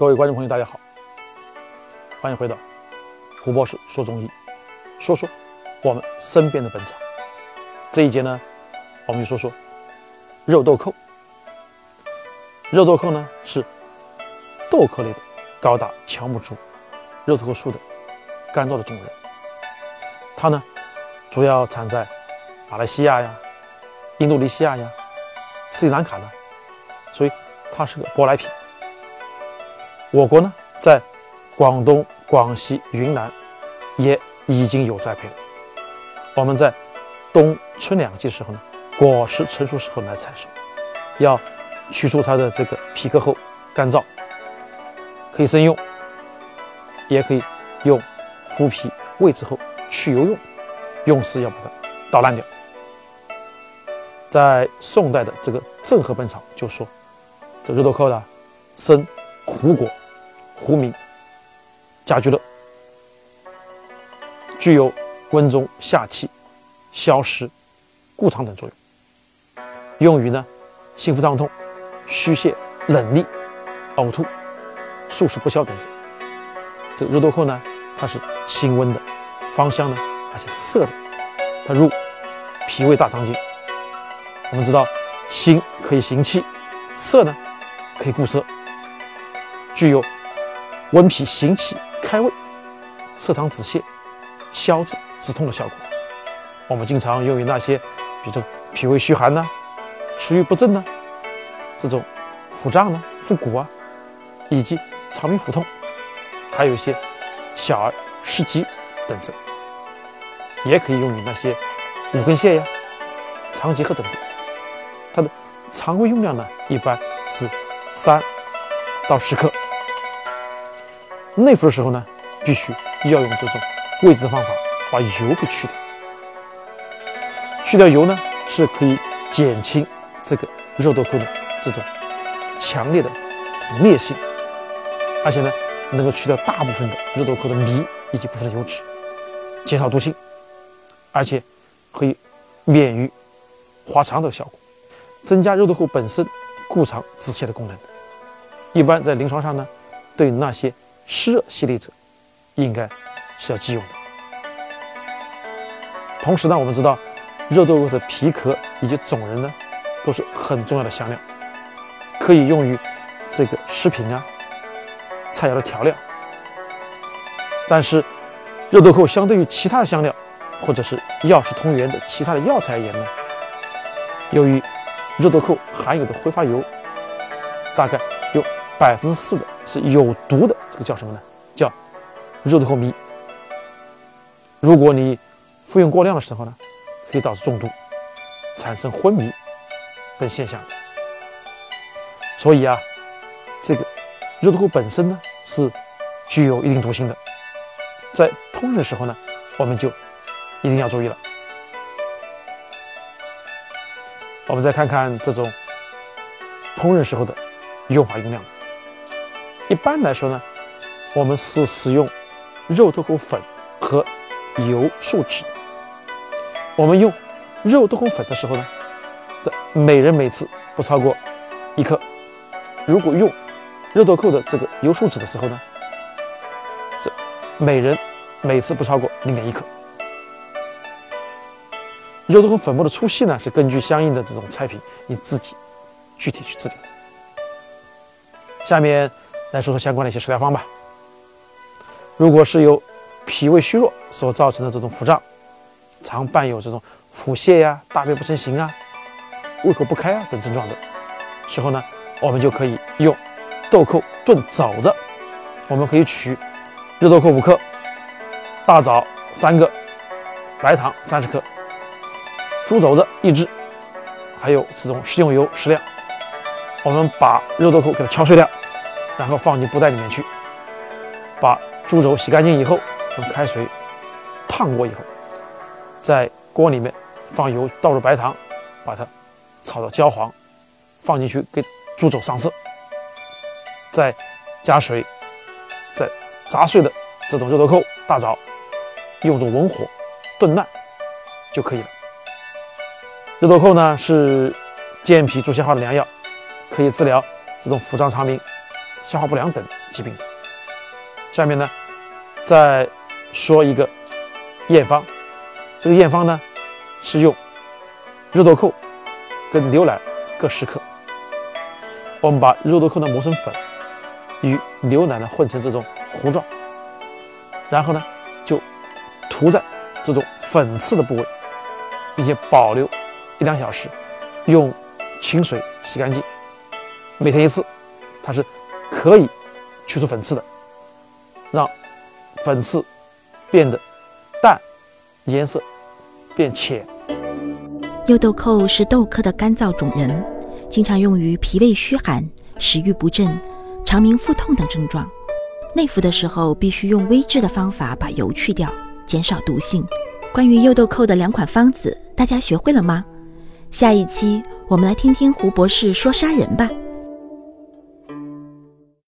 各位观众朋友，大家好，欢迎回到胡博士说中医，说说我们身边的本草。这一节呢，我们就说说肉豆蔻。肉豆蔻呢是豆科类的高大乔木植物，肉豆蔻属的干燥的种人。它呢主要产在马来西亚呀、印度尼西亚呀、斯里兰卡呢，所以它是个舶来品。我国呢，在广东、广西、云南也已经有栽培了。我们在冬春两季的时候呢，果实成熟时候来采收，要取出它的这个皮壳后干燥，可以生用，也可以用麸皮煨之后去油用，用时要把它捣烂掉。在宋代的这个《郑和本草》就说，这肉豆蔻呢，生胡果。胡名甲菊乐，具有温中下气、消食、固肠等作用，用于呢心腹胀痛、虚泻、冷痢、呕吐、宿食不消等症。这个肉豆蔻呢，它是辛温的，芳香呢，而且是涩的，它入脾胃大肠经。我们知道，辛可以行气，涩呢可以固涩，具有。温脾行气、开胃、涩肠止泻、消滞止痛的效果。我们经常用于那些，比如脾胃虚寒呐、食欲不振呐、这种腹胀呢、腹鼓啊，以及肠鸣腹痛，还有一些小儿失疾等症，也可以用于那些五更泻呀、肠结核等病。它的常规用量呢，一般是三到十克。内服的时候呢，必须要用这种煨制方法，把油给去掉。去掉油呢，是可以减轻这个肉豆蔻的这种强烈的这种烈性，而且呢，能够去掉大部分的肉豆蔻的糜以及部分的油脂，减少毒性，而且可以免于滑肠的效果，增加肉豆蔻本身固肠止泻的功能。一般在临床上呢，对那些湿热系列者，应该是要忌用的。同时呢，我们知道肉豆蔻的皮壳以及种仁呢，都是很重要的香料，可以用于这个食品啊、菜肴的调料。但是，肉豆蔻相对于其他的香料或者是药食同源的其他的药材而言呢，由于肉豆蔻含有的挥发油大概有百分之四的。是有毒的，这个叫什么呢？叫肉豆蔻糜。如果你服用过量的时候呢，可以导致中毒，产生昏迷等现象。所以啊，这个肉豆蔻本身呢是具有一定毒性的，在烹饪时候呢，我们就一定要注意了。我们再看看这种烹饪时候的用法用量。一般来说呢，我们是使用肉豆蔻粉和油树脂。我们用肉豆蔻粉的时候呢，的每人每次不超过一克。如果用肉豆蔻的这个油树脂的时候呢，这每人每次不超过零点一克。肉豆蔻粉末的粗细呢，是根据相应的这种菜品你自己具体去制定。下面。来说说相关的一些食疗方吧。如果是由脾胃虚弱所造成的这种腹胀，常伴有这种腹泻呀、大便不成形啊、胃口不开啊等症状的时候呢，我们就可以用豆蔻炖枣子。我们可以取肉豆蔻五克、大枣三个、白糖三十克、猪肘子一只，还有这种食用油适量。我们把肉豆蔻给它敲碎了。然后放进布袋里面去，把猪肘洗干净以后，用开水烫过以后，在锅里面放油，倒入白糖，把它炒到焦黄，放进去给猪肘上色，再加水，再砸碎的这种肉豆蔻、大枣，用着文火炖烂就可以了。肉豆蔻呢是健脾助消化的良药，可以治疗这种腹胀肠鸣。消化不良等疾病。下面呢，再说一个验方，这个验方呢是用肉豆蔻跟牛奶各十克，我们把肉豆蔻呢磨成粉，与牛奶呢混成这种糊状，然后呢就涂在这种粉刺的部位，并且保留一两小时，用清水洗干净。每天一次，它是可以去除粉刺的，让粉刺变得淡，颜色变浅。柚豆蔻是豆科的干燥种仁，经常用于脾胃虚寒、食欲不振、肠鸣腹痛等症状。内服的时候必须用微制的方法把油去掉，减少毒性。关于柚豆蔻的两款方子，大家学会了吗？下一期我们来听听胡博士说杀人吧。